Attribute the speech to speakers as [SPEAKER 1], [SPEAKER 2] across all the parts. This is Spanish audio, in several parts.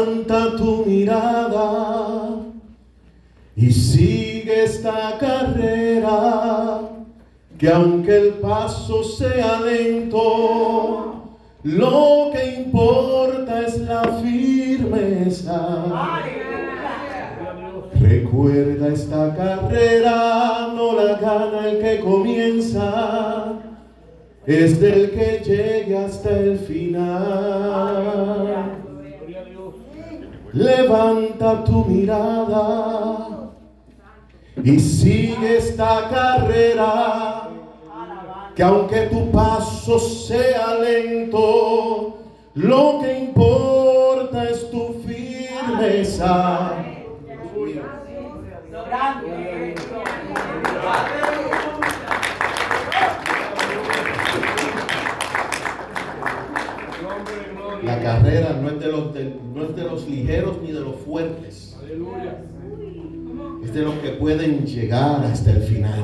[SPEAKER 1] Levanta tu mirada y sigue esta carrera, que aunque el paso sea lento, lo que importa es la firmeza. Recuerda esta carrera, no la gana el que comienza, es del que llegue hasta el final. Levanta tu mirada y sigue esta carrera, que aunque tu paso sea lento, lo que importa es tu firmeza. La carrera no es, de los, no es de los ligeros ni de los fuertes. Es de los que pueden llegar hasta el final.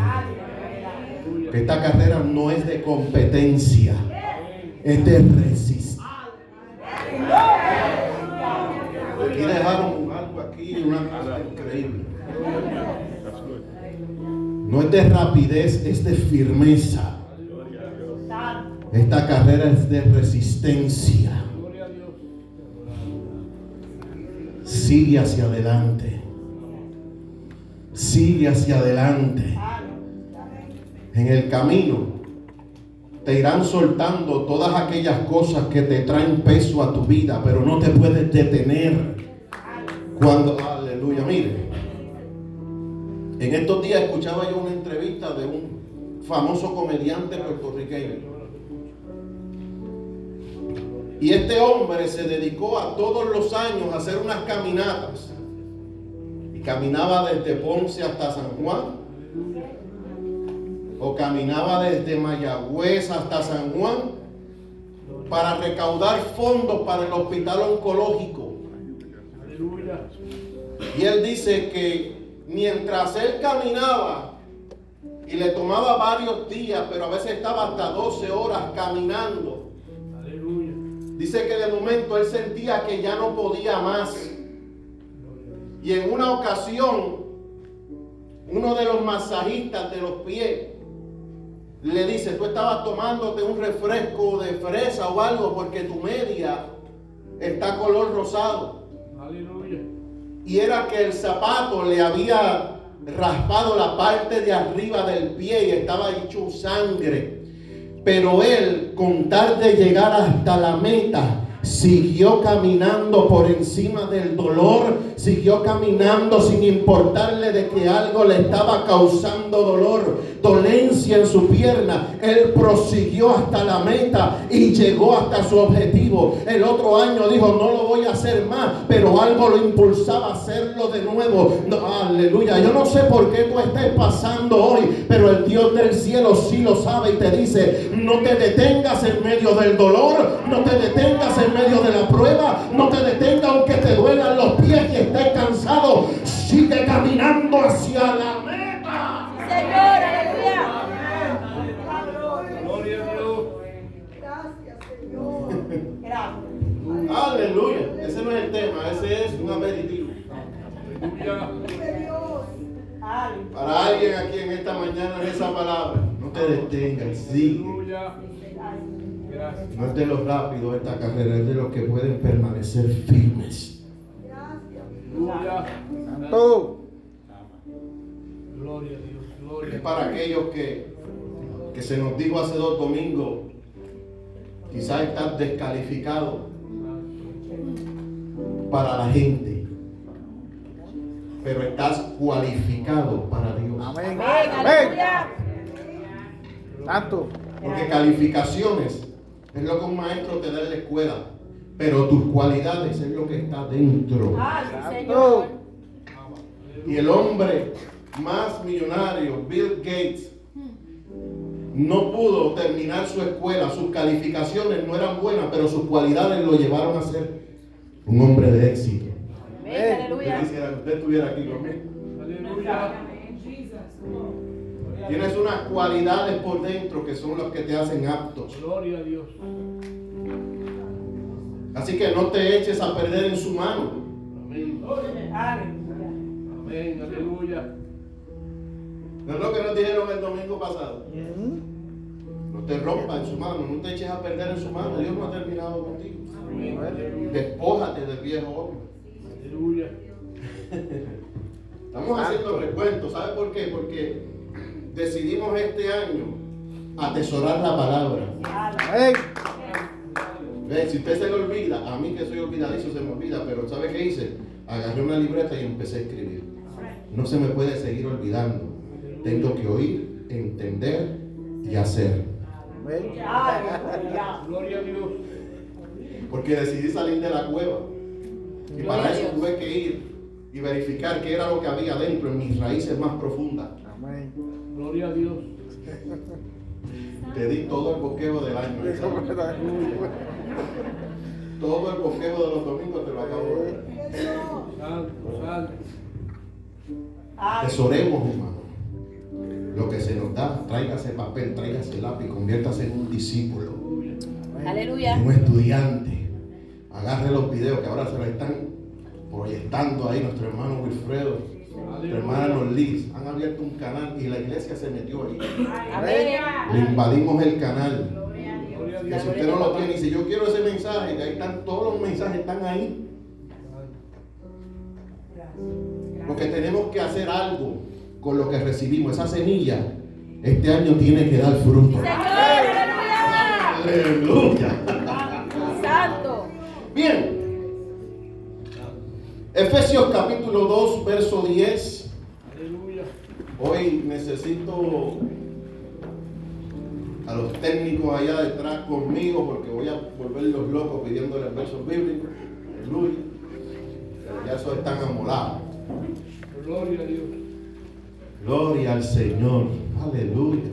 [SPEAKER 1] Esta carrera no es de competencia, es de resistencia. Aquí dejaron algo aquí, una cosa increíble. No es de rapidez, es de firmeza. Esta carrera es de resistencia. Sigue hacia adelante. Sigue hacia adelante. En el camino te irán soltando todas aquellas cosas que te traen peso a tu vida, pero no te puedes detener. Cuando, aleluya, mire. En estos días escuchaba yo una entrevista de un famoso comediante puertorriqueño. Y este hombre se dedicó a todos los años a hacer unas caminatas. Y caminaba desde Ponce hasta San Juan. O caminaba desde Mayagüez hasta San Juan para recaudar fondos para el hospital oncológico. Y él dice que mientras él caminaba y le tomaba varios días, pero a veces estaba hasta 12 horas caminando, Dice que de momento él sentía que ya no podía más. Y en una ocasión, uno de los masajistas de los pies le dice, tú estabas tomándote un refresco de fresa o algo porque tu media está color rosado. Aleluya. Y era que el zapato le había raspado la parte de arriba del pie y estaba hecho sangre. Pero él, con tal de llegar hasta la meta, siguió caminando por encima del dolor, siguió caminando sin importarle de que algo le estaba causando dolor, dolencia en su pierna. Él prosiguió hasta la meta y llegó hasta su objetivo. El otro año dijo, no lo voy a hacer más, pero algo lo impulsaba a hacerlo de nuevo. aleluya. Yo no sé por qué tú estés pasando hoy, pero el Dios del cielo sí lo sabe y te dice, no te detengas en medio del dolor, no te detengas en medio de la prueba. No te detenga aunque te duelan los pies y estés cansado. Sigue caminando hacia la meta. Señor, aleluya. Gloria a Dios. Gracias, Señor. Gracias. Aleluya. Ese no es el tema, ese es un aperitivo. Para alguien aquí en esta mañana esa palabra, no te detengas, sigue. No es de los rápidos esta carrera, es de los que pueden permanecer firmes. Gracias. Gloria a Dios. Es para aquellos que, que se nos dijo hace dos domingos, quizás estás descalificado para la gente, pero estás cualificado para Dios. Amén. Amén. Tanto. Porque calificaciones es lo que un maestro te da en la escuela. Pero tus cualidades es lo que está dentro. Y el hombre más millonario, Bill Gates, no pudo terminar su escuela. Sus calificaciones no eran buenas, pero sus cualidades lo llevaron a ser un hombre de éxito. Yo quisiera que usted estuviera aquí conmigo. Aleluya. Tienes unas cualidades por dentro que son las que te hacen aptos. Gloria a Dios. Así que no te eches a perder en su mano.
[SPEAKER 2] Amén. Amén, aleluya.
[SPEAKER 1] No es lo que nos dijeron el domingo pasado. No te rompa en su mano, no te eches a perder en su mano. Dios no ha terminado contigo. Despójate del viejo hombre.
[SPEAKER 2] Aleluya.
[SPEAKER 1] Estamos haciendo recuentos. ¿Sabe por qué? Porque decidimos este año atesorar la palabra. Si usted se le olvida, a mí que soy olvidadizo se me olvida, pero ¿sabe qué hice? Agarré una libreta y empecé a escribir. No se me puede seguir olvidando. Tengo que oír, entender y hacer.
[SPEAKER 2] Gloria a Dios.
[SPEAKER 1] Porque decidí salir de la cueva. Y para eso tuve que ir y verificar qué era lo que había dentro en mis raíces más profundas.
[SPEAKER 2] Amén. Gloria a Dios.
[SPEAKER 1] Te di todo el bosquejo del año. Todo el bosquejo de los domingos te lo acabo de dar. Santo, Tesoremos, hermano. Lo que se nos da, tráigase papel, tráigase lápiz, conviértase en un discípulo.
[SPEAKER 3] Aleluya.
[SPEAKER 1] Un estudiante. Agarre los videos que ahora se lo están proyectando ahí nuestro hermano Wilfredo, hermano Liz, han abierto un canal y la iglesia se metió ahí. Le invadimos el canal. Que si usted no lo tiene, y si yo quiero ese mensaje, que ahí están todos los mensajes, están ahí. Porque tenemos que hacer algo con lo que recibimos. Esa semilla, este año tiene que dar fruto. Aleluya. Santo. Bien. Efesios capítulo 2, verso 10. Aleluya. Hoy necesito a los técnicos allá detrás conmigo porque voy a volverlos locos pidiéndoles versos bíblicos. Aleluya. Pero ya eso están amolados.
[SPEAKER 2] Gloria a Dios.
[SPEAKER 1] Gloria al Señor. Aleluya.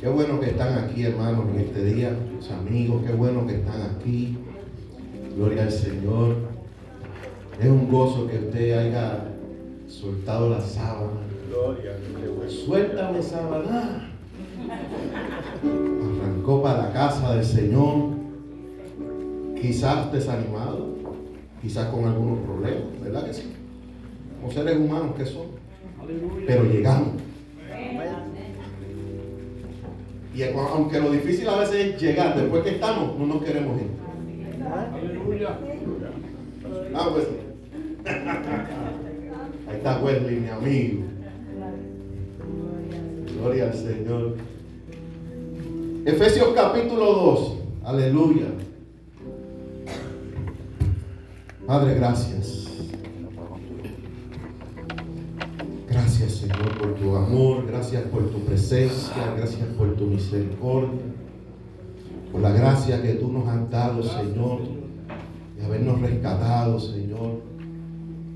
[SPEAKER 1] Qué bueno que están aquí, hermanos, en este día. Mis amigos, qué bueno que están aquí. Gloria al Señor. Es un gozo que usted haya soltado la sábana. Gloria, Suéltame sábana. Arrancó para la casa del Señor. Quizás desanimado, quizás con algunos problemas, ¿verdad que sí? Como seres humanos que son. Pero llegamos. Y aunque lo difícil a veces es llegar, después que estamos, no nos queremos ir. Aleluya. Ah, pues. Ahí está Wesley, mi amigo. Gloria al Señor. Efesios capítulo 2. Aleluya. Padre, gracias. Gracias, Señor, por tu amor. Gracias por tu presencia. Gracias por tu misericordia. Por la gracia que tú nos has dado, Señor. De habernos rescatado, Señor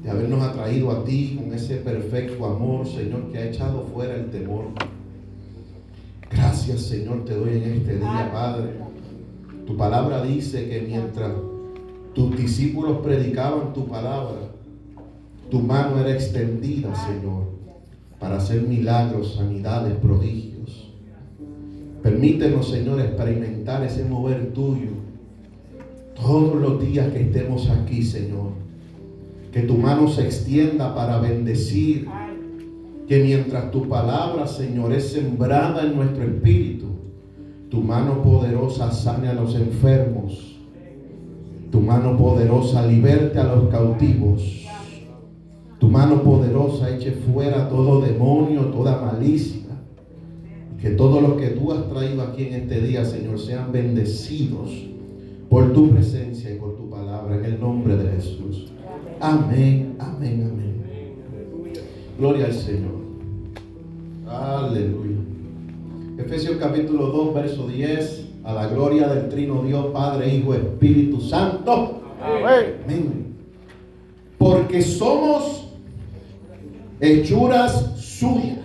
[SPEAKER 1] de habernos atraído a ti con ese perfecto amor, Señor, que ha echado fuera el temor. Gracias, Señor, te doy en este día, Padre. Tu palabra dice que mientras tus discípulos predicaban tu palabra, tu mano era extendida, Señor, para hacer milagros, sanidades, prodigios. Permítenos, Señor, experimentar ese mover tuyo todos los días que estemos aquí, Señor que tu mano se extienda para bendecir. Que mientras tu palabra, Señor, es sembrada en nuestro espíritu, tu mano poderosa sane a los enfermos. Tu mano poderosa liberte a los cautivos. Tu mano poderosa eche fuera todo demonio, toda malicia. Que todos los que tú has traído aquí en este día, Señor, sean bendecidos por tu presencia y por tu palabra. En el nombre de Jesús. Amén, amén, amén. Gloria al Señor. Aleluya. Efesios capítulo 2, verso 10. A la gloria del trino Dios, Padre, Hijo, Espíritu Santo. Amén. Porque somos hechuras suyas,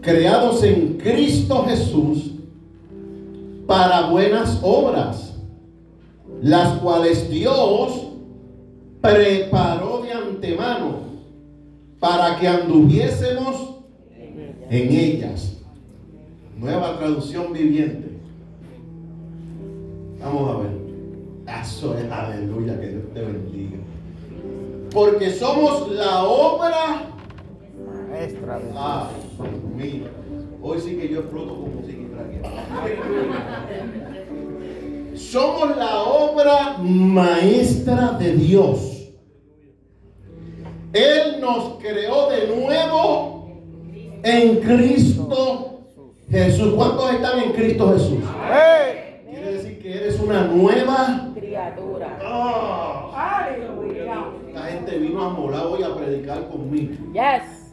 [SPEAKER 1] creados en Cristo Jesús para buenas obras, las cuales Dios preparó de antemano para que anduviésemos en ellas. Nueva traducción viviente. Vamos a ver. Eso es aleluya, que Dios te bendiga. Porque somos la obra
[SPEAKER 4] Maestra de
[SPEAKER 1] Ah, mira. Hoy sí que yo exploto con música Somos la obra maestra de Dios. Él nos creó de nuevo en Cristo Jesús. ¿Cuántos están en Cristo Jesús? Quiere decir que eres una nueva.
[SPEAKER 3] Criatura. Aleluya.
[SPEAKER 1] la gente vino a molar hoy a predicar conmigo.
[SPEAKER 3] Yes.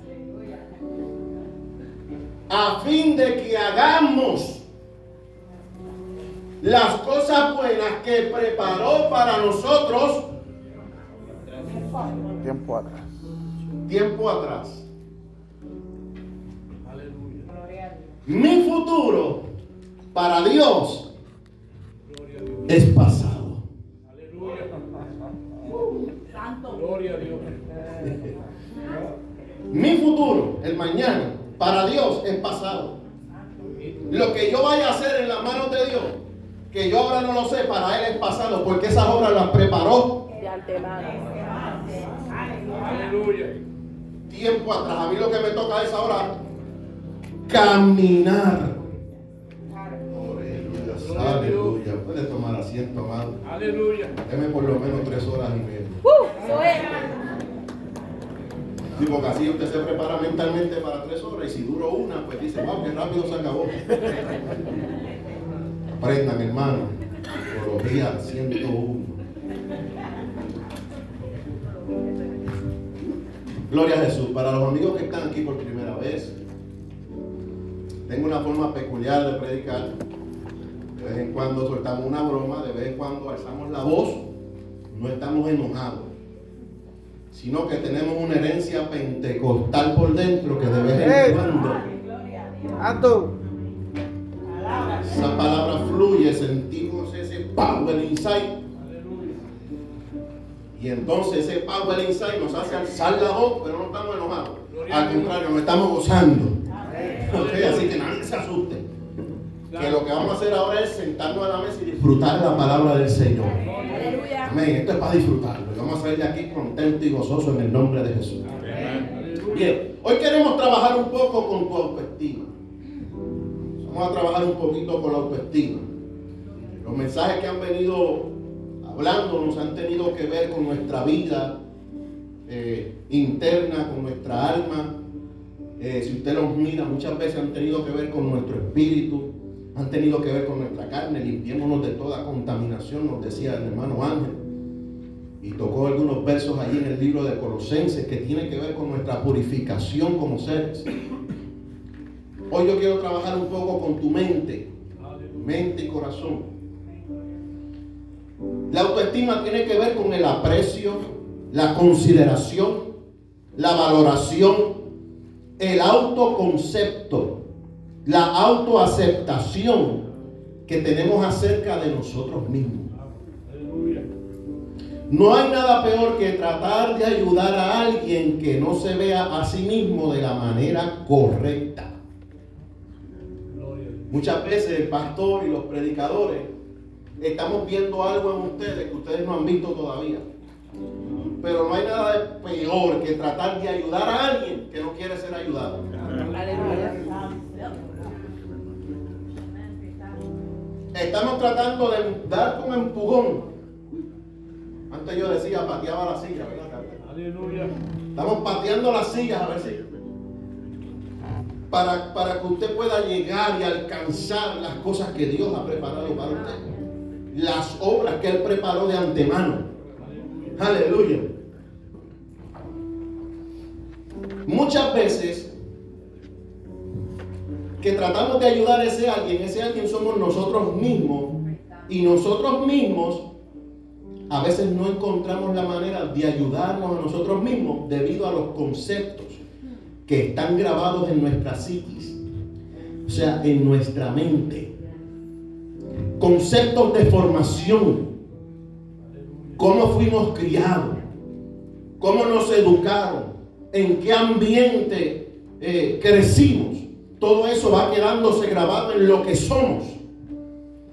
[SPEAKER 1] a fin de que hagamos las cosas buenas que preparó para nosotros
[SPEAKER 4] Tiempo atrás.
[SPEAKER 1] tiempo atrás.
[SPEAKER 2] Aleluya.
[SPEAKER 1] Mi futuro para Dios. es pasado.
[SPEAKER 2] Aleluya. Gloria a Dios.
[SPEAKER 1] Mi futuro, el mañana, para Dios es pasado. Lo que yo vaya a hacer en las manos de Dios, que yo ahora no lo sé, para Él es pasado, porque esas obras las preparó
[SPEAKER 3] De antemano.
[SPEAKER 2] Aleluya.
[SPEAKER 1] tiempo atrás. A mí lo que me toca es ahora caminar. Aleluya, aleluya. Puede tomar asiento, amado.
[SPEAKER 2] Aleluya.
[SPEAKER 1] Deme por lo menos tres horas y media.
[SPEAKER 3] ¡Uh!
[SPEAKER 1] Sí, porque así usted se prepara mentalmente para tres horas y si duro una, pues dice, wow, qué rápido se acabó. Aprendan, hermano. Teología 101. Gloria a Jesús. Para los amigos que están aquí por primera vez, tengo una forma peculiar de predicar. De vez en cuando soltamos una broma, de vez en cuando alzamos la voz, no estamos enojados sino que tenemos una herencia pentecostal por dentro que de vez en cuando
[SPEAKER 4] ¡Ando!
[SPEAKER 1] esa palabra fluye, sentimos ese power inside
[SPEAKER 2] Aleluya.
[SPEAKER 1] y entonces ese power inside nos hace alzar la voz, pero no estamos enojados. Al contrario, nos estamos gozando. Así que nadie se asuste. Que lo que vamos a hacer ahora es sentarnos a la mesa y disfrutar la palabra del Señor. Amén. Esto es para disfrutarlo. Y vamos a salir de aquí contento y gozoso en el nombre de Jesús. Bien, hoy queremos trabajar un poco con tu autoestima. Vamos a trabajar un poquito con la autoestima. Los mensajes que han venido hablándonos han tenido que ver con nuestra vida eh, interna, con nuestra alma. Eh, si usted los mira, muchas veces han tenido que ver con nuestro espíritu, han tenido que ver con nuestra carne. Limpiémonos de toda contaminación, nos decía el hermano Ángel. Y tocó algunos versos allí en el libro de Colosenses que tiene que ver con nuestra purificación como seres. Hoy yo quiero trabajar un poco con tu mente, mente y corazón. La autoestima tiene que ver con el aprecio, la consideración, la valoración, el autoconcepto, la autoaceptación que tenemos acerca de nosotros mismos. No hay nada peor que tratar de ayudar a alguien que no se vea a sí mismo de la manera correcta. Muchas veces el pastor y los predicadores estamos viendo algo en ustedes que ustedes no han visto todavía. Pero no hay nada de peor que tratar de ayudar a alguien que no quiere ser ayudado. Estamos tratando de dar un empujón. Antes yo decía, pateaba la silla, ¿verdad?
[SPEAKER 2] Aleluya.
[SPEAKER 1] Estamos pateando las sillas a ver si. Para, para que usted pueda llegar y alcanzar las cosas que Dios ha preparado para usted. Las obras que Él preparó de antemano. Aleluya. Muchas veces que tratamos de ayudar a ese alguien, ese alguien somos nosotros mismos. Y nosotros mismos a veces no encontramos la manera de ayudarnos a nosotros mismos debido a los conceptos que están grabados en nuestra psiquis, o sea, en nuestra mente. Conceptos de formación, cómo fuimos criados, cómo nos educaron, en qué ambiente eh, crecimos. Todo eso va quedándose grabado en lo que somos.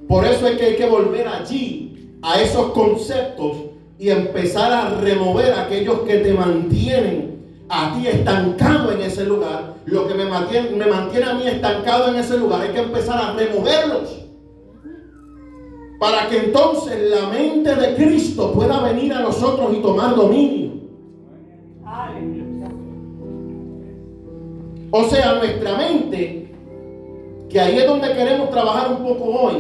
[SPEAKER 1] Por eso es que hay que volver allí, a esos conceptos, y empezar a remover aquellos que te mantienen a ti estancado en ese lugar. Lo que me mantiene, me mantiene a mí estancado en ese lugar, hay que empezar a removerlos. Para que entonces la mente de Cristo pueda venir a nosotros y tomar dominio. O sea, nuestra mente, que ahí es donde queremos trabajar un poco hoy,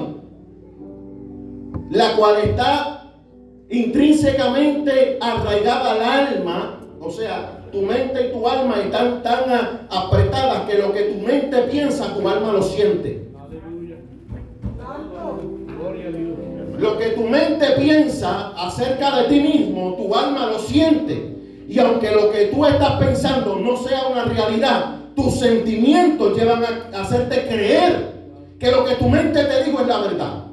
[SPEAKER 1] la cual está intrínsecamente arraigada al alma, o sea, tu mente y tu alma están tan apretadas que lo que tu mente piensa, tu alma lo siente. Lo que tu mente piensa acerca de ti mismo, tu alma lo siente. Y aunque lo que tú estás pensando no sea una realidad, tus sentimientos llevan a hacerte creer que lo que tu mente te dijo es la verdad.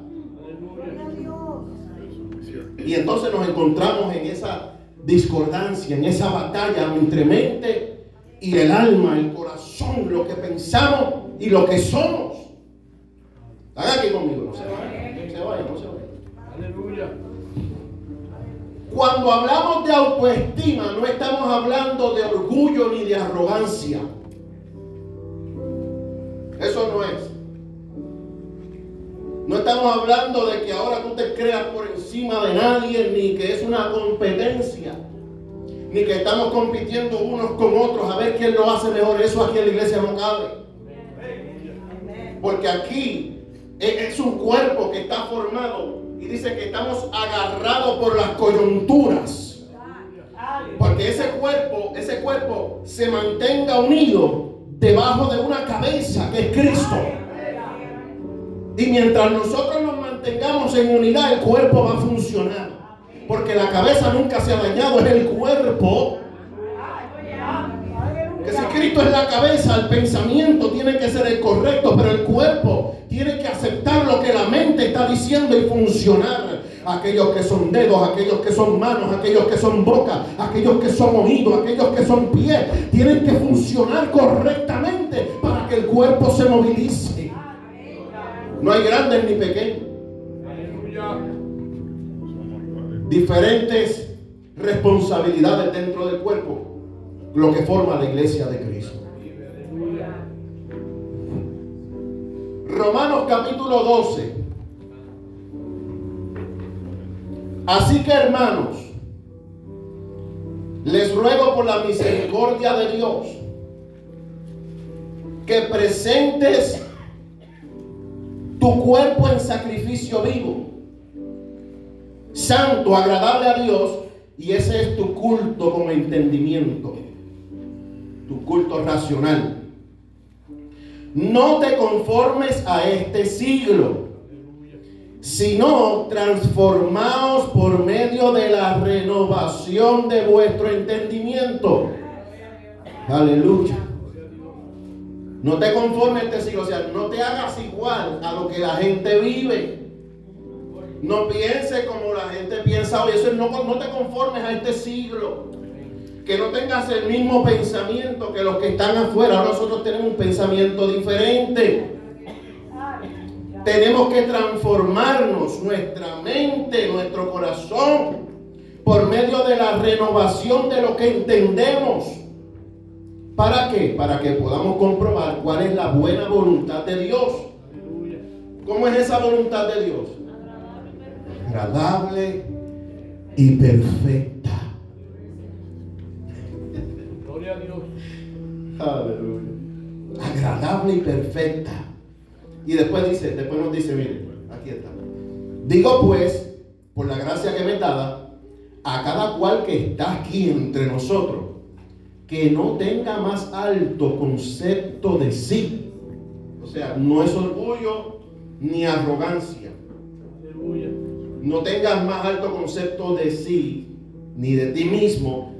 [SPEAKER 1] Y entonces nos encontramos en esa discordancia, en esa batalla entre mente y el alma, el corazón, lo que pensamos y lo que somos. Están aquí conmigo, no se vayan, no se vayan, no se vayan.
[SPEAKER 2] Aleluya.
[SPEAKER 1] Cuando hablamos de autoestima, no estamos hablando de orgullo ni de arrogancia. Estamos hablando de que ahora tú te creas por encima de nadie, ni que es una competencia, ni que estamos compitiendo unos con otros a ver quién lo hace mejor. Eso aquí en la iglesia no cabe. Porque aquí es un cuerpo que está formado y dice que estamos agarrados por las coyunturas. Porque ese cuerpo, ese cuerpo se mantenga unido debajo de una cabeza que es Cristo. Y mientras nosotros nos mantengamos en unidad, el cuerpo va a funcionar. Porque la cabeza nunca se ha dañado, es el cuerpo. Que si Cristo es la cabeza, el pensamiento tiene que ser el correcto, pero el cuerpo tiene que aceptar lo que la mente está diciendo y funcionar. Aquellos que son dedos, aquellos que son manos, aquellos que son boca, aquellos que son oídos, aquellos que son pies, tienen que funcionar correctamente para que el cuerpo se movilice. No hay grandes ni pequeños.
[SPEAKER 2] Aleluya.
[SPEAKER 1] Diferentes responsabilidades dentro del cuerpo, lo que forma la iglesia de Cristo. Romanos capítulo 12. Así que hermanos, les ruego por la misericordia de Dios que presentes tu cuerpo en sacrificio vivo, santo, agradable a Dios, y ese es tu culto con entendimiento, tu culto racional. No te conformes a este siglo, sino transformaos por medio de la renovación de vuestro entendimiento. Aleluya. No te conformes a este siglo, o sea, no te hagas igual a lo que la gente vive. No pienses como la gente piensa hoy. Eso es no, no te conformes a este siglo. Que no tengas el mismo pensamiento que los que están afuera. Ahora nosotros tenemos un pensamiento diferente. Tenemos que transformarnos nuestra mente, nuestro corazón, por medio de la renovación de lo que entendemos. ¿Para qué? Para que podamos comprobar cuál es la buena voluntad de Dios. ¿Cómo es esa voluntad de Dios? Agradable y perfecta.
[SPEAKER 2] Gloria a Dios.
[SPEAKER 1] Aleluya. Agradable y perfecta. Y después dice, después nos dice, mire, aquí está. Digo pues, por la gracia que me dada, a cada cual que está aquí entre nosotros, que no tenga más alto concepto de sí. O sea, no es orgullo ni arrogancia. No tengas más alto concepto de sí ni de ti mismo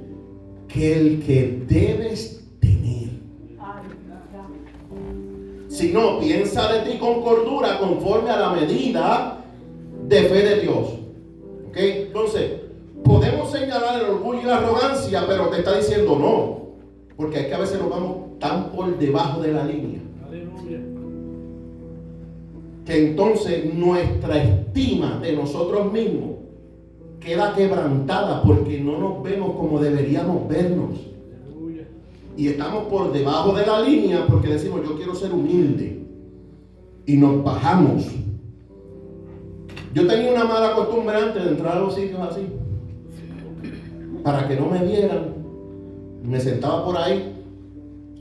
[SPEAKER 1] que el que debes tener. Si no, piensa de ti con cordura conforme a la medida de fe de Dios. ¿Ok? Entonces, podemos señalar el orgullo y la arrogancia, pero te está diciendo no. Porque es que a veces nos vamos tan por debajo de la línea
[SPEAKER 2] Aleluya.
[SPEAKER 1] que entonces nuestra estima de nosotros mismos queda quebrantada porque no nos vemos como deberíamos vernos.
[SPEAKER 2] Aleluya.
[SPEAKER 1] Y estamos por debajo de la línea porque decimos yo quiero ser humilde. Y nos bajamos. Yo tenía una mala costumbre antes de entrar a los sitios así. Para que no me vieran. Me sentaba por ahí,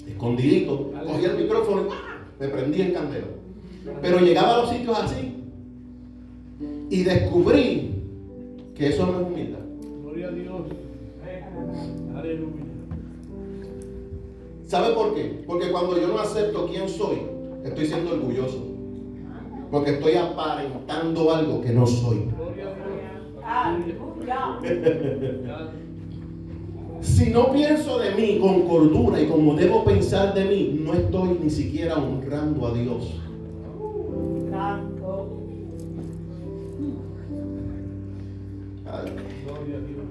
[SPEAKER 1] escondidito, cogía el micrófono y me prendía en candela. Pero llegaba a los sitios así y descubrí que eso no es humildad.
[SPEAKER 2] Gloria a Dios. Aleluya.
[SPEAKER 1] ¿Sabe por qué? Porque cuando yo no acepto quién soy, estoy siendo orgulloso. Porque estoy aparentando algo que no soy.
[SPEAKER 2] Gloria a Dios.
[SPEAKER 1] Si no pienso de mí con cordura y como debo pensar de mí, no estoy ni siquiera honrando a Dios.
[SPEAKER 2] Gloria a Dios.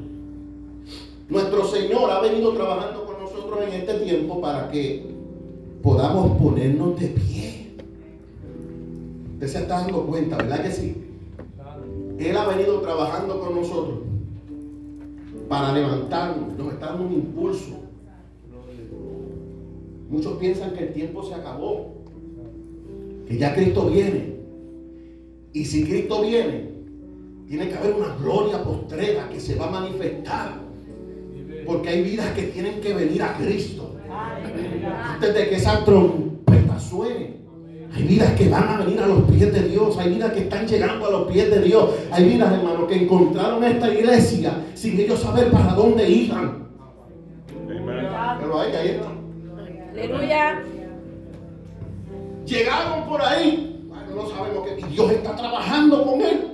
[SPEAKER 1] Nuestro Señor ha venido trabajando con nosotros en este tiempo para que podamos ponernos de pie. Usted se está dando cuenta, ¿verdad que sí? Él ha venido trabajando con nosotros para levantarnos, nos está dando un impulso. Muchos piensan que el tiempo se acabó, que ya Cristo viene. Y si Cristo viene, tiene que haber una gloria postrera que se va a manifestar. Porque hay vidas que tienen que venir a Cristo. Antes de que esa trompeta suene. Hay vidas que van a venir a los pies de Dios. Hay vidas que están llegando a los pies de Dios. Hay vidas, hermanos, que encontraron esta iglesia sin ellos saber para dónde iban. Pero ahí, ahí está.
[SPEAKER 3] Aleluya.
[SPEAKER 1] Llegaron por ahí. Bueno, no sabemos que y Dios está trabajando con él.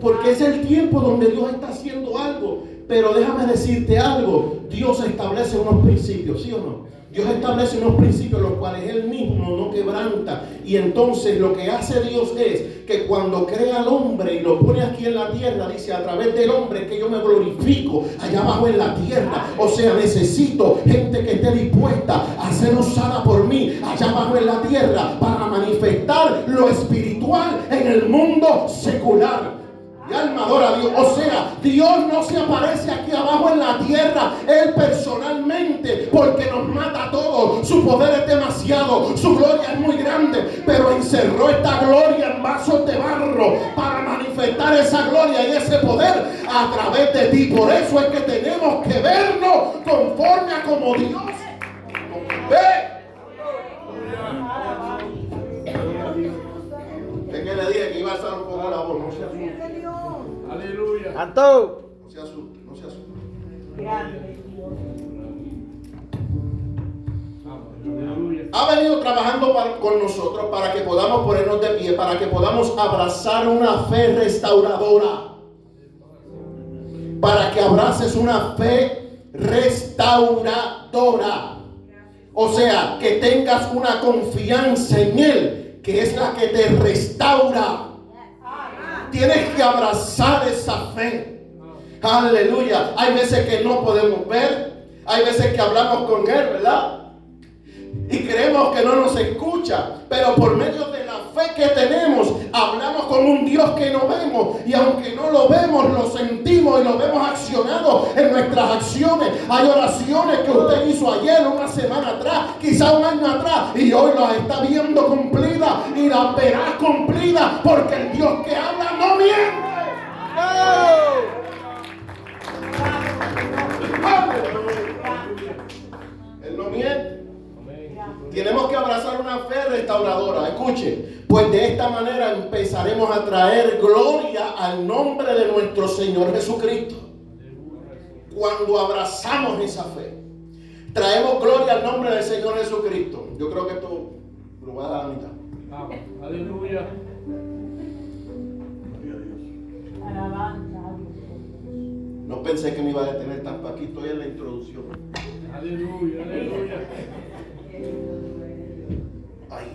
[SPEAKER 1] Porque es el tiempo donde Dios está haciendo algo. Pero déjame decirte algo. Dios establece unos principios, ¿sí o no? Dios establece unos principios los cuales Él mismo no quebranta. Y entonces lo que hace Dios es que cuando crea al hombre y lo pone aquí en la tierra, dice a través del hombre que yo me glorifico allá abajo en la tierra. O sea, necesito gente que esté dispuesta a ser usada por mí allá abajo en la tierra para manifestar lo espiritual en el mundo secular. Alma adora a Dios. O sea, Dios no se aparece aquí abajo en la tierra, Él personalmente, porque nos mata a todos. Su poder es demasiado, su gloria es muy grande, pero encerró esta gloria en vasos de barro para manifestar esa gloria y ese poder a través de ti. Por eso es que tenemos que vernos conforme a como Dios ve. Es que le dije que iba a estar un poco la voz, no
[SPEAKER 4] Santo.
[SPEAKER 1] No se asuste, no se asuste. Ha venido trabajando para- con nosotros para que podamos ponernos de pie, para que podamos abrazar una fe restauradora. Para que abraces una fe restauradora. O sea, que tengas una confianza en Él, que es la que te restaura. Tienes que abrazar esa fe. Aleluya. Hay veces que no podemos ver. Hay veces que hablamos con Él, ¿verdad? Y creemos que no nos escucha. Pero por medio de la fe que tenemos, hablamos con un Dios que no vemos. Y aunque no lo vemos, lo sentimos y lo vemos accionado en nuestras acciones. Hay oraciones que usted hizo ayer, una semana atrás, quizá un año atrás. Y hoy las está viendo cumplidas y las verás cumplidas. Porque el Dios que habla no miente. Él no miente. Tenemos que abrazar una fe restauradora. Escuche, pues de esta manera empezaremos a traer gloria al nombre de nuestro Señor Jesucristo. Cuando abrazamos esa fe, traemos gloria al nombre del Señor Jesucristo. Yo creo que esto lo va a dar a la mitad. No pensé que me iba a detener tanto. Aquí estoy en la introducción.
[SPEAKER 2] Aleluya. Aleluya.
[SPEAKER 1] Ay.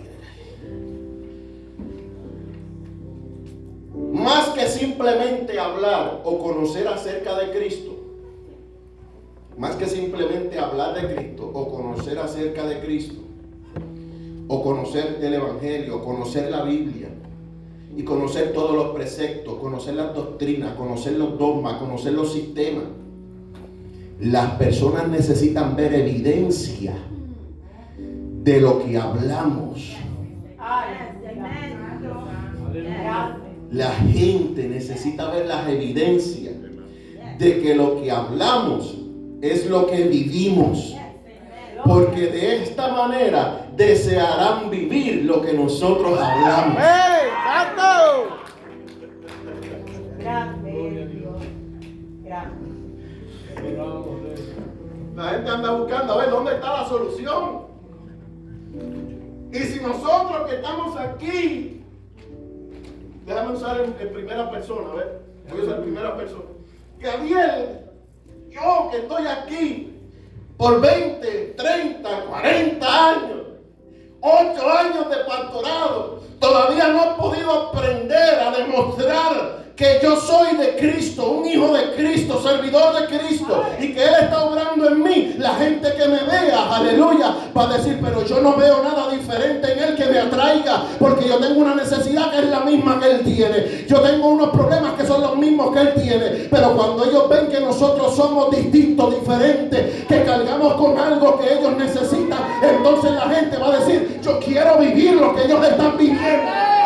[SPEAKER 1] Más que simplemente hablar o conocer acerca de Cristo, más que simplemente hablar de Cristo o conocer acerca de Cristo, o conocer el Evangelio, conocer la Biblia y conocer todos los preceptos, conocer las doctrinas, conocer los dogmas, conocer los sistemas. Las personas necesitan ver evidencia de lo que hablamos. La gente necesita ver las evidencias de que lo que hablamos es lo que vivimos. Porque de esta manera desearán vivir lo que nosotros hablamos. La gente anda buscando a ver dónde está la solución. Y si nosotros que estamos aquí, déjame usar en, primera persona, a ver, voy a usar en primera persona. Gabriel, yo que estoy aquí por 20, 30, 40 años, 8 años de pastorado, todavía no he podido aprender a demostrar que yo soy de Cristo, un hijo de Cristo, servidor de Cristo, y que Él está obrando en mí. La gente que me vea, aleluya, va a decir, pero yo no veo nada diferente en Él que me atraiga, porque yo tengo una necesidad que es la misma que Él tiene. Yo tengo unos problemas que son los mismos que Él tiene, pero cuando ellos ven que nosotros somos distintos, diferentes, que cargamos con algo que ellos necesitan, entonces la gente va a decir, yo quiero vivir lo que ellos están viviendo.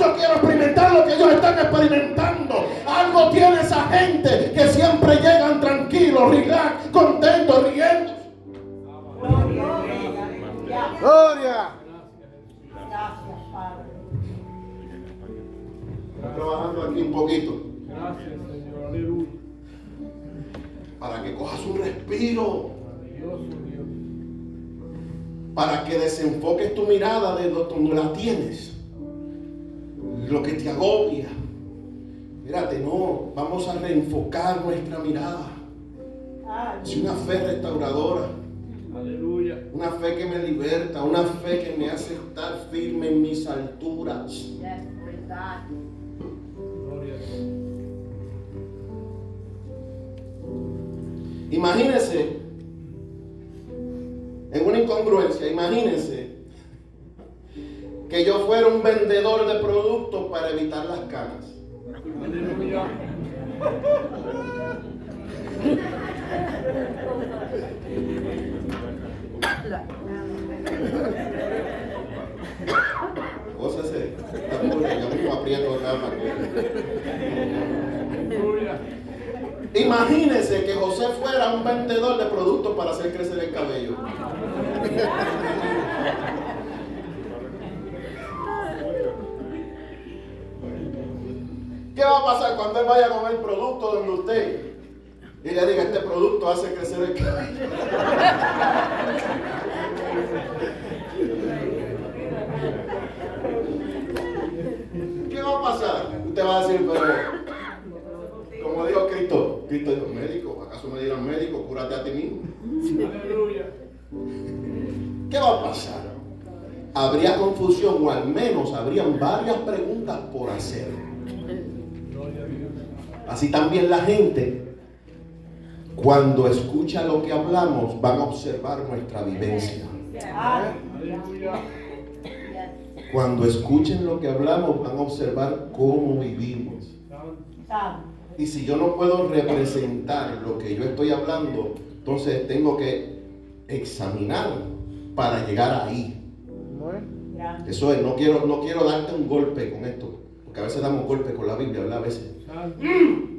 [SPEAKER 1] Yo quiero experimentar lo que ellos están experimentando. Algo tiene esa gente que siempre llegan tranquilos, relax, contentos, riendo.
[SPEAKER 4] ¡Gloria!
[SPEAKER 1] Estoy trabajando aquí un poquito
[SPEAKER 2] Gracias, Señor. Aleluya.
[SPEAKER 1] para que cojas un respiro,
[SPEAKER 2] Maravilloso Dios.
[SPEAKER 1] para que desenfoques tu mirada de donde la tienes, lo que te agobia. Mírate, no, vamos a reenfocar nuestra mirada. Es una fe restauradora.
[SPEAKER 2] Aleluya.
[SPEAKER 1] Una fe que me liberta, una fe que me hace estar firme en mis alturas.
[SPEAKER 2] Gloria a Dios.
[SPEAKER 1] Imagínense, en una incongruencia, imagínense que yo fuera un vendedor de productos para evitar las canas. Imagínense que José fuera un vendedor de productos para hacer crecer el cabello. ¿Qué va a pasar cuando él vaya a comer producto donde usted y le diga este producto hace crecer el cabello? ¿Qué va a pasar? Usted va a decir, pero como dijo Cristo, Cristo dijo, médico, ¿acaso me dirán médico? Cúrate a ti mismo. ¿Qué va a pasar? Habría confusión o al menos habrían varias preguntas por hacer. Así también la gente, cuando escucha lo que hablamos, van a observar nuestra vivencia. Cuando escuchen lo que hablamos, van a observar cómo vivimos. Y si yo no puedo representar lo que yo estoy hablando, entonces tengo que examinar para llegar ahí. Eso es, no quiero, no quiero darte un golpe con esto, porque a veces damos golpe con la Biblia, ¿verdad? A veces.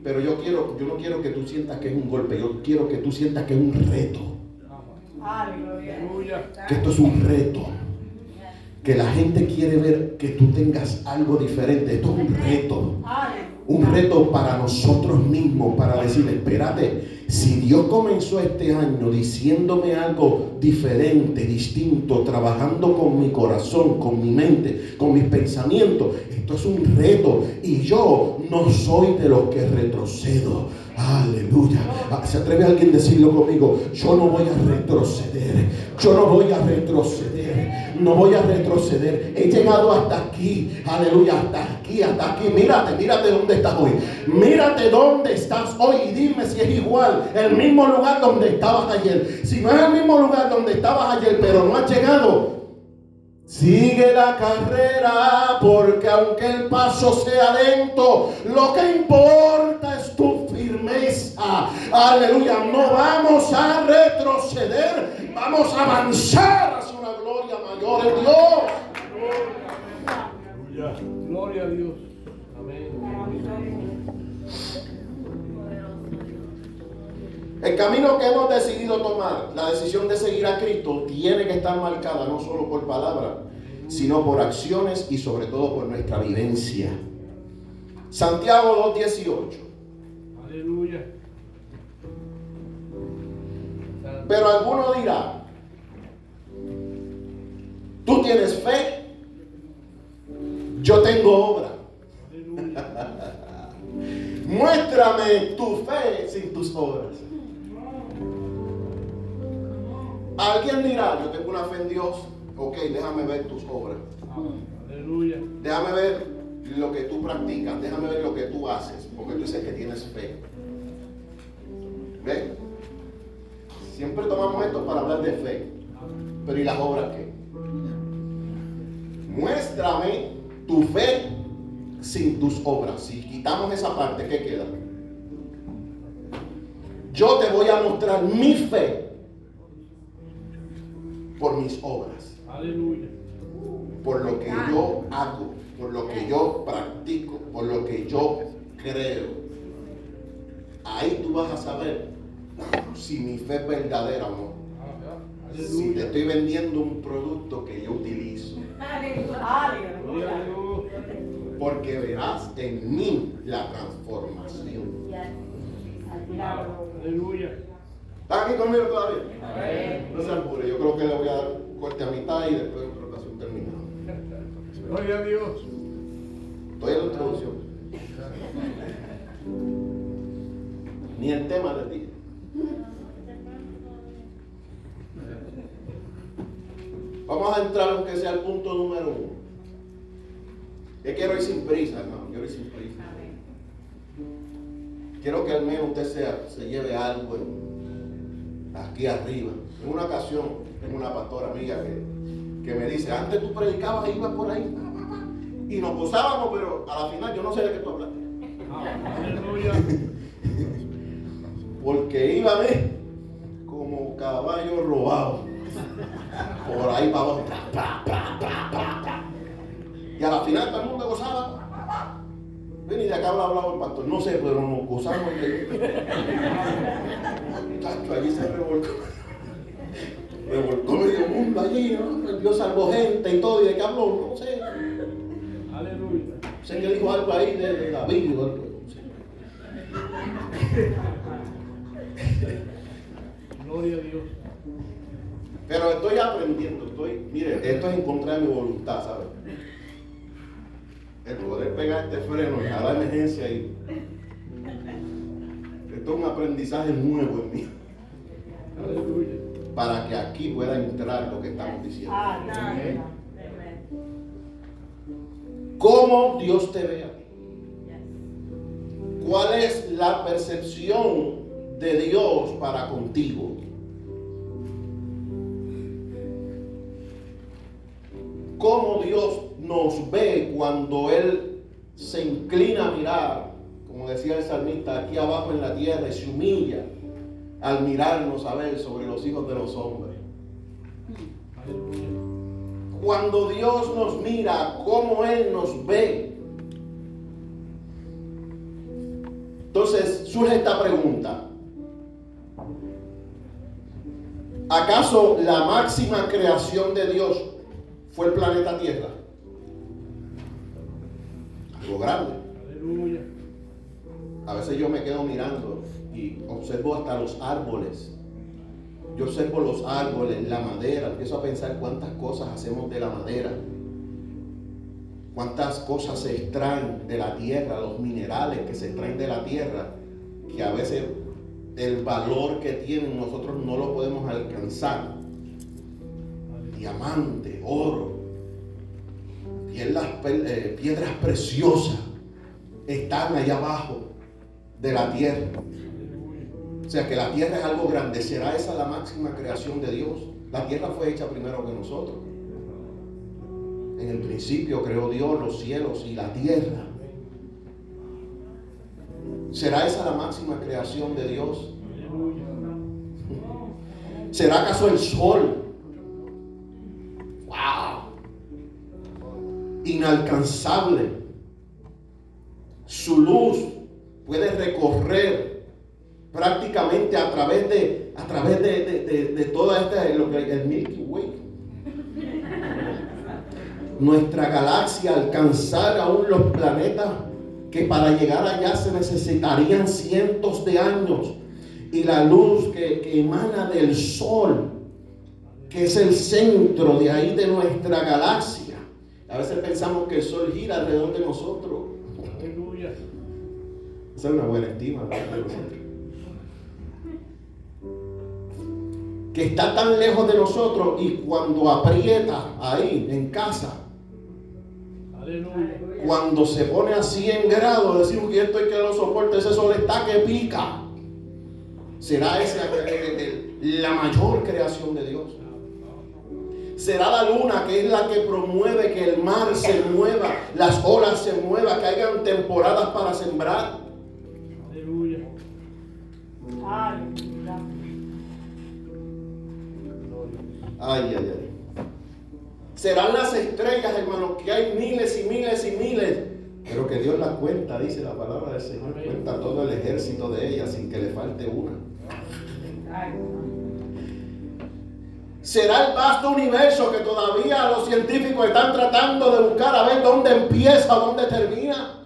[SPEAKER 1] Pero yo quiero, yo no quiero que tú sientas que es un golpe, yo quiero que tú sientas que es un reto, que esto es un reto. Que la gente quiere ver que tú tengas algo diferente. Esto es un reto. Un reto para nosotros mismos, para decir, espérate, si Dios comenzó este año diciéndome algo diferente, distinto, trabajando con mi corazón, con mi mente, con mis pensamientos, esto es un reto y yo no soy de los que retrocedo. Aleluya. Ah, ¿Se atreve alguien a decirlo conmigo? Yo no voy a retroceder. Yo no voy a retroceder. No voy a retroceder. He llegado hasta aquí. Aleluya. Hasta aquí, hasta aquí. Mírate, mírate dónde estás hoy. Mírate dónde estás hoy y dime si es igual. El mismo lugar donde estabas ayer. Si no es el mismo lugar donde estabas ayer, pero no has llegado. Sigue la carrera porque aunque el paso sea lento, lo que importa es tu firmeza. Aleluya, no vamos a retroceder, vamos a avanzar hacia una gloria mayor en Dios.
[SPEAKER 2] Aleluya. Gloria a Dios. Amén.
[SPEAKER 1] El camino que hemos decidido tomar, la decisión de seguir a Cristo, tiene que estar marcada no solo por palabras, sino por acciones y sobre todo por nuestra vivencia. Santiago 2.18.
[SPEAKER 2] Aleluya.
[SPEAKER 1] Pero alguno dirá, tú tienes fe, yo tengo obra. Muéstrame tu fe sin tus obras. Alguien dirá, yo tengo una fe en Dios, ok, déjame ver tus obras.
[SPEAKER 2] Aleluya.
[SPEAKER 1] Déjame ver lo que tú practicas, déjame ver lo que tú haces, porque tú dices que tienes fe. ¿Ves? Siempre tomamos esto para hablar de fe, pero ¿y las obras qué? Muéstrame tu fe sin tus obras. Si quitamos esa parte, ¿qué queda? Yo te voy a mostrar mi fe por mis obras
[SPEAKER 2] Aleluya.
[SPEAKER 1] por lo que yo hago, por lo que yo practico, por lo que yo creo. Ahí tú vas a saber si mi fe es verdadera o no. Si te estoy vendiendo un producto que yo utilizo. Porque verás en mí la transformación.
[SPEAKER 2] Aleluya.
[SPEAKER 1] ¿Están aquí conmigo todavía? No se apure, yo creo que le voy a dar corte a mitad y después otra ocasión terminado.
[SPEAKER 2] Gloria a Dios.
[SPEAKER 1] Estoy en la introducción. Ni el tema les dije. Vamos a entrar aunque sea el punto número uno. Yo quiero ir sin prisa, hermano. Quiero ir sin prisa. Quiero que al menos usted sea- se lleve algo aquí arriba. En una ocasión, tengo una pastora amiga que, que me dice, antes tú predicabas y ibas por ahí. Y nos gozábamos, pero a la final yo no sé de qué tú hablas.
[SPEAKER 2] Aleluya.
[SPEAKER 1] Porque iba a ver como caballo robado. Por ahí para abajo. Y a la final todo el mundo gozaba. Ven y de acá habla hablado el pastor. No sé, pero nos gozamos. Tacho, allí se revolcó. Revolcó medio mundo allí, ¿no? Dios salvó gente y todo. ¿Y de qué habló? No sé.
[SPEAKER 2] Aleluya.
[SPEAKER 1] Sé que dijo algo ahí de, David o algo. no sé.
[SPEAKER 2] Gloria a Dios.
[SPEAKER 1] Pero estoy aprendiendo, estoy, mire, esto es en contra de mi voluntad, ¿sabes? El poder pegar este freno y a la emergencia y esto es un aprendizaje nuevo en mí,
[SPEAKER 2] Aleluya.
[SPEAKER 1] para que aquí pueda entrar lo que estamos diciendo. ¿Cómo Dios te ve a ti? ¿Cuál es la percepción de Dios para contigo? Cómo Dios nos ve cuando Él se inclina a mirar, como decía el salmista, aquí abajo en la tierra y se humilla al mirarnos a ver sobre los hijos de los hombres. Cuando Dios nos mira, cómo Él nos ve. Entonces surge esta pregunta. ¿Acaso la máxima creación de Dios fue el planeta Tierra? Algo grande.
[SPEAKER 2] Aleluya.
[SPEAKER 1] A veces yo me quedo mirando y observo hasta los árboles. Yo observo los árboles, la madera, empiezo a pensar cuántas cosas hacemos de la madera. Cuántas cosas se extraen de la tierra, los minerales que se extraen de la tierra, que a veces el valor que tienen nosotros no lo podemos alcanzar. Diamante, oro, piedras, eh, preciosas están allá abajo de la tierra. O sea que la tierra es algo grande. ¿Será esa la máxima creación de Dios? La tierra fue hecha primero que nosotros. En el principio creó Dios los cielos y la tierra. ¿Será esa la máxima creación de Dios? ¿Será acaso el sol? Inalcanzable. Su luz puede recorrer prácticamente a través de, a través de, de, toda esta, el Milky Way. Nuestra galaxia alcanzar aún los planetas que para llegar allá se necesitarían cientos de años. Y la luz que, que emana del sol, que es el centro de ahí de nuestra galaxia. A veces pensamos que el sol gira alrededor de nosotros. Aleluya. Esa es una buena estima Que está tan lejos de nosotros y cuando aprieta ahí en casa, cuando se pone a 100 grados, decimos que esto hay que lo soporte, ese sol está que pica. Será esa la mayor creación de Dios. Será la luna que es la que promueve que el mar se mueva, las olas se muevan, que hayan temporadas para sembrar. Aleluya. Ay, ay, ay. Serán las estrellas, hermanos, que hay miles y miles y miles. Pero que Dios las cuenta, dice la palabra del Señor, cuenta todo el ejército de ellas sin que le falte una. Será el vasto universo que todavía los científicos están tratando de buscar a ver dónde empieza, dónde termina.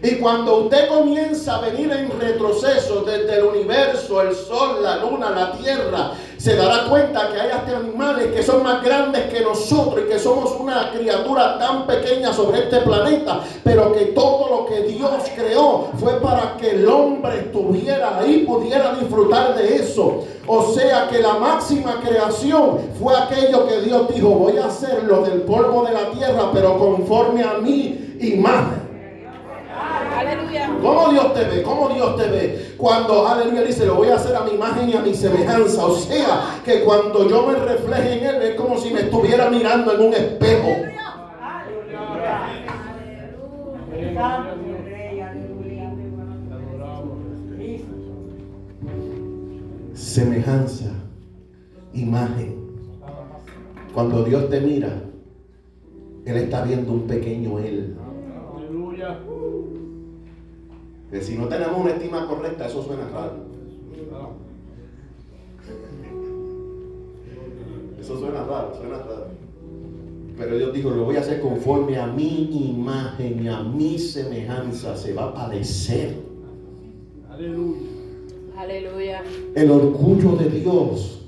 [SPEAKER 1] Y cuando usted comienza a venir en retroceso desde el universo, el sol, la luna, la tierra, se dará cuenta que hay hasta animales que son más grandes que nosotros y que somos una criatura tan pequeña sobre este planeta, pero que todo lo que Dios creó fue para que el hombre estuviera ahí, pudiera disfrutar de eso. O sea que la máxima creación fue aquello que Dios dijo, voy a hacerlo del polvo de la tierra, pero conforme a mi imagen. ¿Cómo Dios te ve? ¿Cómo Dios te ve? Cuando aleluya dice, lo voy a hacer a mi imagen y a mi semejanza. O sea, que cuando yo me refleje en Él es como si me estuviera mirando en un espejo. Semejanza, imagen. Cuando Dios te mira, Él está viendo un pequeño Él. Aleluya. Que si no tenemos una estima correcta, eso suena raro. Eso suena raro, suena raro. Pero Dios dijo, lo voy a hacer conforme a mi imagen y a mi semejanza. Se va a padecer. Aleluya. Aleluya. El orgullo de Dios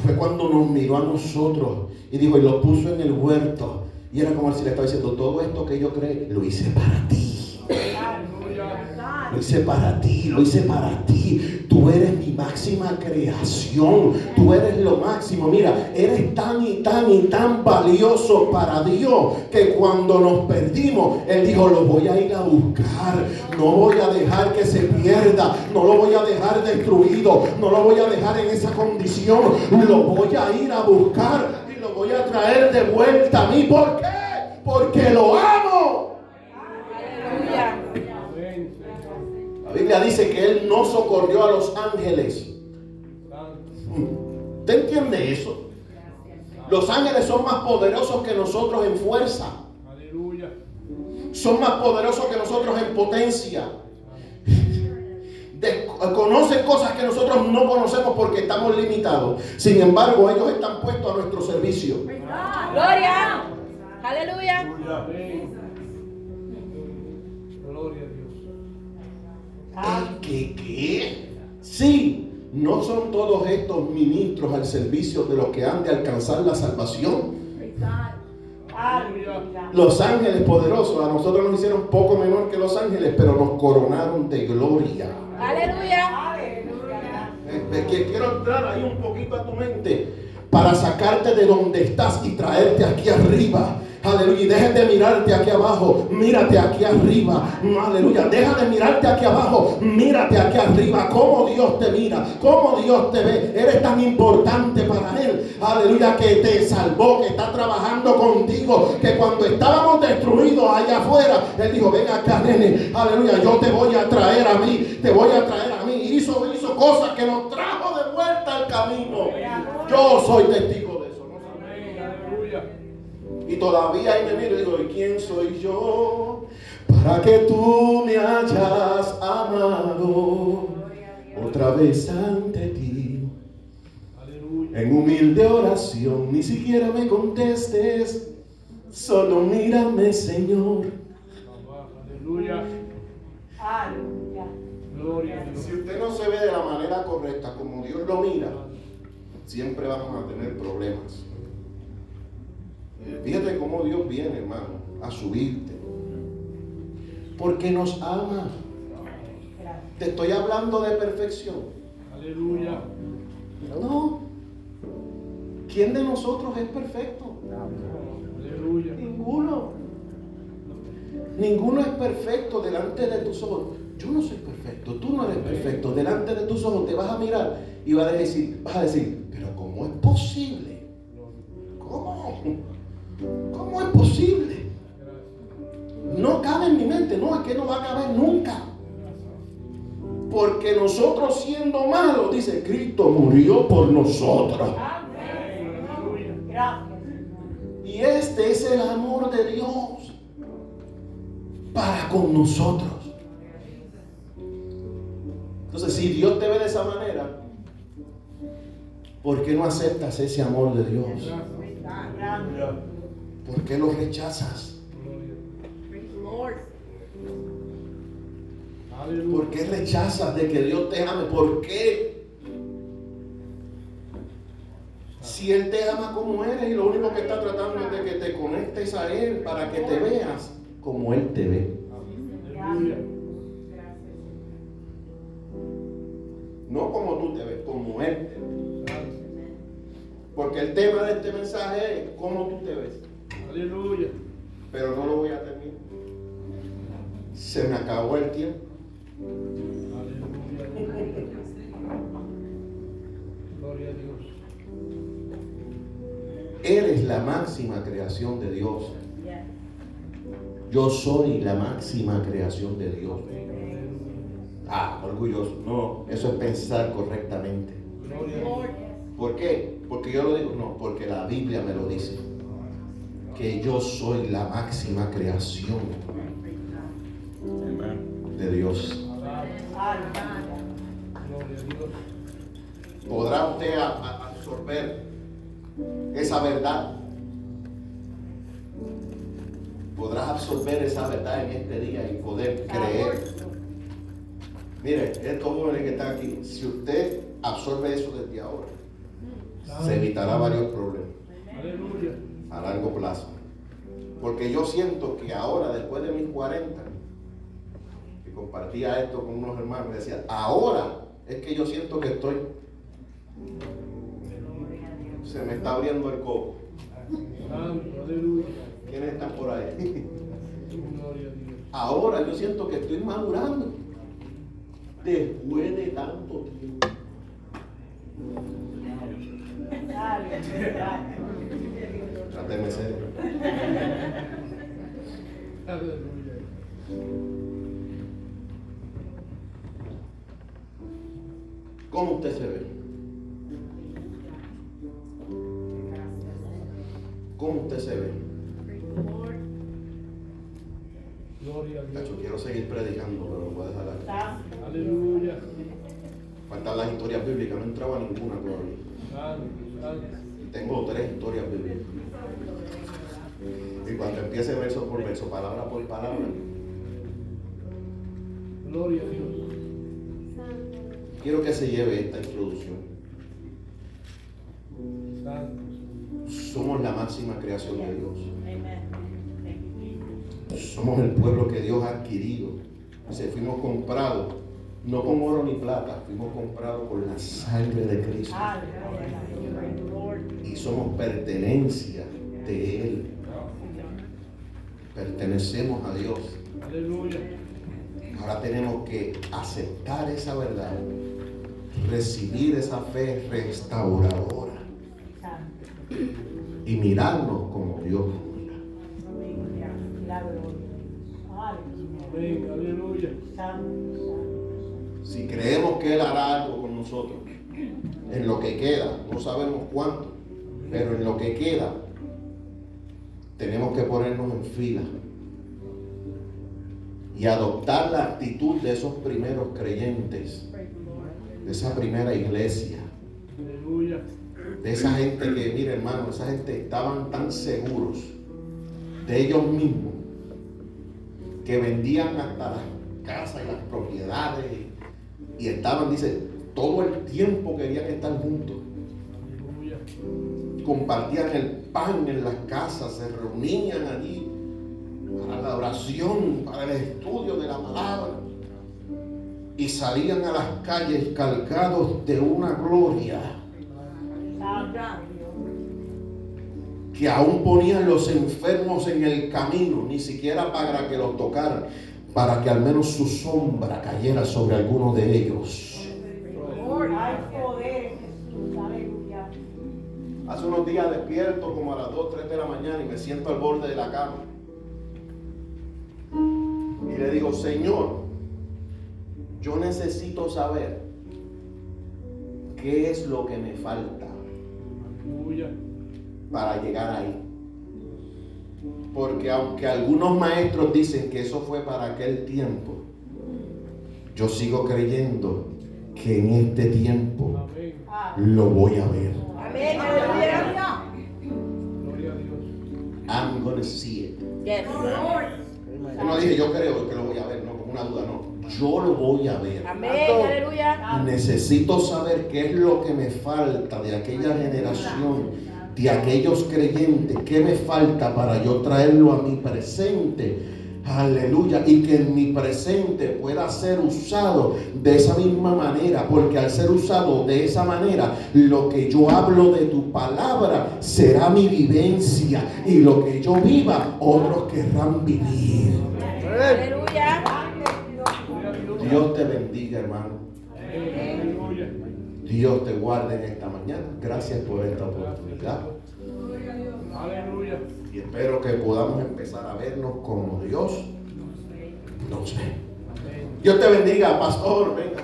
[SPEAKER 1] fue cuando nos miró a nosotros y dijo, y lo puso en el huerto. Y era como si le estaba diciendo, todo esto que yo creo, lo hice para ti. Lo hice para ti, lo hice para ti. Tú eres mi máxima creación. Tú eres lo máximo. Mira, eres tan y tan y tan valioso para Dios que cuando nos perdimos, Él dijo, lo voy a ir a buscar. No voy a dejar que se pierda. No lo voy a dejar destruido. No lo voy a dejar en esa condición. Lo voy a ir a buscar y lo voy a traer de vuelta a mí. ¿Por qué? Porque lo amo. La Biblia dice que Él no socorrió a los ángeles. ¿Usted entiende eso? Los ángeles son más poderosos que nosotros en fuerza. Son más poderosos que nosotros en potencia. conocen cosas que nosotros no conocemos porque estamos limitados. Sin embargo, ellos están puestos a nuestro servicio.
[SPEAKER 3] Gloria. Aleluya.
[SPEAKER 1] ¿Qué qué? Sí, no son todos estos ministros al servicio de los que han de alcanzar la salvación. Los ángeles poderosos a nosotros nos hicieron poco menor que los ángeles, pero nos coronaron de gloria.
[SPEAKER 3] Aleluya.
[SPEAKER 1] Que quiero entrar ahí un poquito a tu mente para sacarte de donde estás y traerte aquí arriba Aleluya. Y dejes de mirarte aquí abajo. Mírate aquí arriba. Aleluya. Deja de mirarte aquí abajo. Mírate aquí arriba. Cómo Dios te mira. Cómo Dios te ve. Eres tan importante para Él. Aleluya. Que te salvó. Que está trabajando contigo. Que cuando estábamos destruidos allá afuera. Él dijo, ven acá, nene. Aleluya. Yo te voy a traer a mí. Te voy a traer a mí. Hizo, hizo cosas que nos trajo de vuelta al camino. Yo soy testigo de eso. ¿no?
[SPEAKER 2] Aleluya.
[SPEAKER 1] Y todavía ahí me miro y digo, ¿y quién soy yo? Para que tú me hayas amado otra vez ante ti.
[SPEAKER 2] Aleluya.
[SPEAKER 1] En humilde oración, ni siquiera me contestes, solo mírame, Señor.
[SPEAKER 2] Aleluya. Gloria.
[SPEAKER 1] Si usted no se ve de la manera correcta, como Dios lo mira, siempre vamos a tener problemas. Eh, Fíjate cómo Dios viene, hermano, a subirte. Porque nos ama. Te estoy hablando de perfección.
[SPEAKER 2] Aleluya.
[SPEAKER 1] No. ¿Quién de nosotros es perfecto?
[SPEAKER 2] Aleluya.
[SPEAKER 1] Ninguno. Ninguno es perfecto delante de tus ojos. Yo no soy perfecto, tú no eres perfecto. Delante de tus ojos te vas a mirar y vas a decir, vas a decir, pero ¿cómo es posible? ¿Cómo? ¿Cómo es posible? No cabe en mi mente, no, es que no va a caber nunca. Porque nosotros siendo malos, dice, Cristo murió por nosotros. Y este es el amor de Dios para con nosotros. Entonces, si Dios te ve de esa manera, ¿por qué no aceptas ese amor de Dios? ¿Por qué lo rechazas? ¿Por qué rechazas de que Dios te ame? ¿Por qué? Si Él te ama como eres y lo único que está tratando es de que te conectes a Él para que te veas como Él te ve. No como tú te ves, como Él te ve. Porque el tema de este mensaje es cómo tú te ves.
[SPEAKER 2] Aleluya.
[SPEAKER 1] Pero no lo voy a terminar. Se me acabó el tiempo.
[SPEAKER 2] Aleluya. Gloria a Dios.
[SPEAKER 1] Eres la máxima creación de Dios. Yo soy la máxima creación de Dios. Ah, orgulloso. No, eso es pensar correctamente. ¿Por qué? Porque yo lo digo, no, porque la Biblia me lo dice. Que yo soy la máxima creación de Dios. ¿Podrá usted absorber esa verdad? ¿Podrás absorber esa verdad en este día y poder creer? Mire, estos jóvenes que están aquí, si usted absorbe eso desde ahora, se evitará varios problemas
[SPEAKER 2] Aleluya.
[SPEAKER 1] A largo plazo. Porque yo siento que ahora, después de mis 40, que compartía esto con unos hermanos, decía, ahora es que yo siento que estoy, se me está abriendo el coco. ¿Quiénes están por ahí? Ahora yo siento que estoy madurando. Después de tanto tiempo. Tráteme serio. ¿Cómo usted se ve? ¿Cómo usted se ve? Cacho, quiero seguir predicando, pero lo voy a dejar aquí.
[SPEAKER 2] Aleluya.
[SPEAKER 1] Faltan las historias bíblicas, no entraba ninguna todavía. Tengo tres historias bíblicas. Y cuando empiece verso por verso, palabra por palabra,
[SPEAKER 2] Gloria a Dios.
[SPEAKER 1] quiero que se lleve esta introducción. Somos la máxima creación de Dios. Somos el pueblo que Dios ha adquirido. Se fuimos comprados, no con oro ni plata, fuimos comprados por la sangre de Cristo. Somos pertenencia de Él. pertenecemos a Dios. Ahora tenemos que aceptar esa verdad, recibir esa fe restauradora y mirarnos como Dios. Si creemos que Él hará algo con nosotros, en lo que queda, no sabemos cuánto, pero en lo que queda, tenemos que ponernos en fila y adoptar la actitud de esos primeros creyentes, de esa primera iglesia, de esa gente que, mire hermano, esa gente estaban tan seguros de ellos mismos que vendían hasta las casas y las propiedades y estaban, dice, todo el tiempo querían estar juntos. Compartían el pan en las casas, se reunían allí para la oración, para el estudio de la palabra. Y salían a las calles cargados de una gloria que aún ponían los enfermos en el camino, ni siquiera para que los tocaran, para que al menos su sombra cayera sobre alguno de ellos. Unos días despierto como a las 2, 3 de la mañana y me siento al borde de la cama. Y le digo, Señor, yo necesito saber qué es lo que me falta para llegar ahí. Porque aunque algunos maestros dicen que eso fue para aquel tiempo, yo sigo creyendo que en este tiempo
[SPEAKER 2] Amén.
[SPEAKER 1] lo voy a ver.
[SPEAKER 3] Amén. Aleluya.
[SPEAKER 2] Gloria a Dios.
[SPEAKER 1] I'm gonna see it.
[SPEAKER 3] Yes.
[SPEAKER 1] Yo no dije yo creo que lo voy a ver, no, como una duda, no. Yo lo voy a ver.
[SPEAKER 3] Amén. Aleluya.
[SPEAKER 1] Necesito saber qué es lo que me falta de aquella generación, de aquellos creyentes, qué me falta para yo traerlo a mi presente. Aleluya. Y que en mi presente pueda ser usado de esa misma manera. Porque al ser usado de esa manera, lo que yo hablo de tu palabra será mi vivencia. Y lo que yo viva, otros querrán vivir.
[SPEAKER 3] Aleluya.
[SPEAKER 2] Dios.
[SPEAKER 1] Te bendiga, hermano. Dios te guarde en esta mañana. Gracias por esta oportunidad.
[SPEAKER 2] Aleluya.
[SPEAKER 1] Y espero que podamos empezar a vernos como Dios nos ve. Dios te bendiga, pastor. Venga.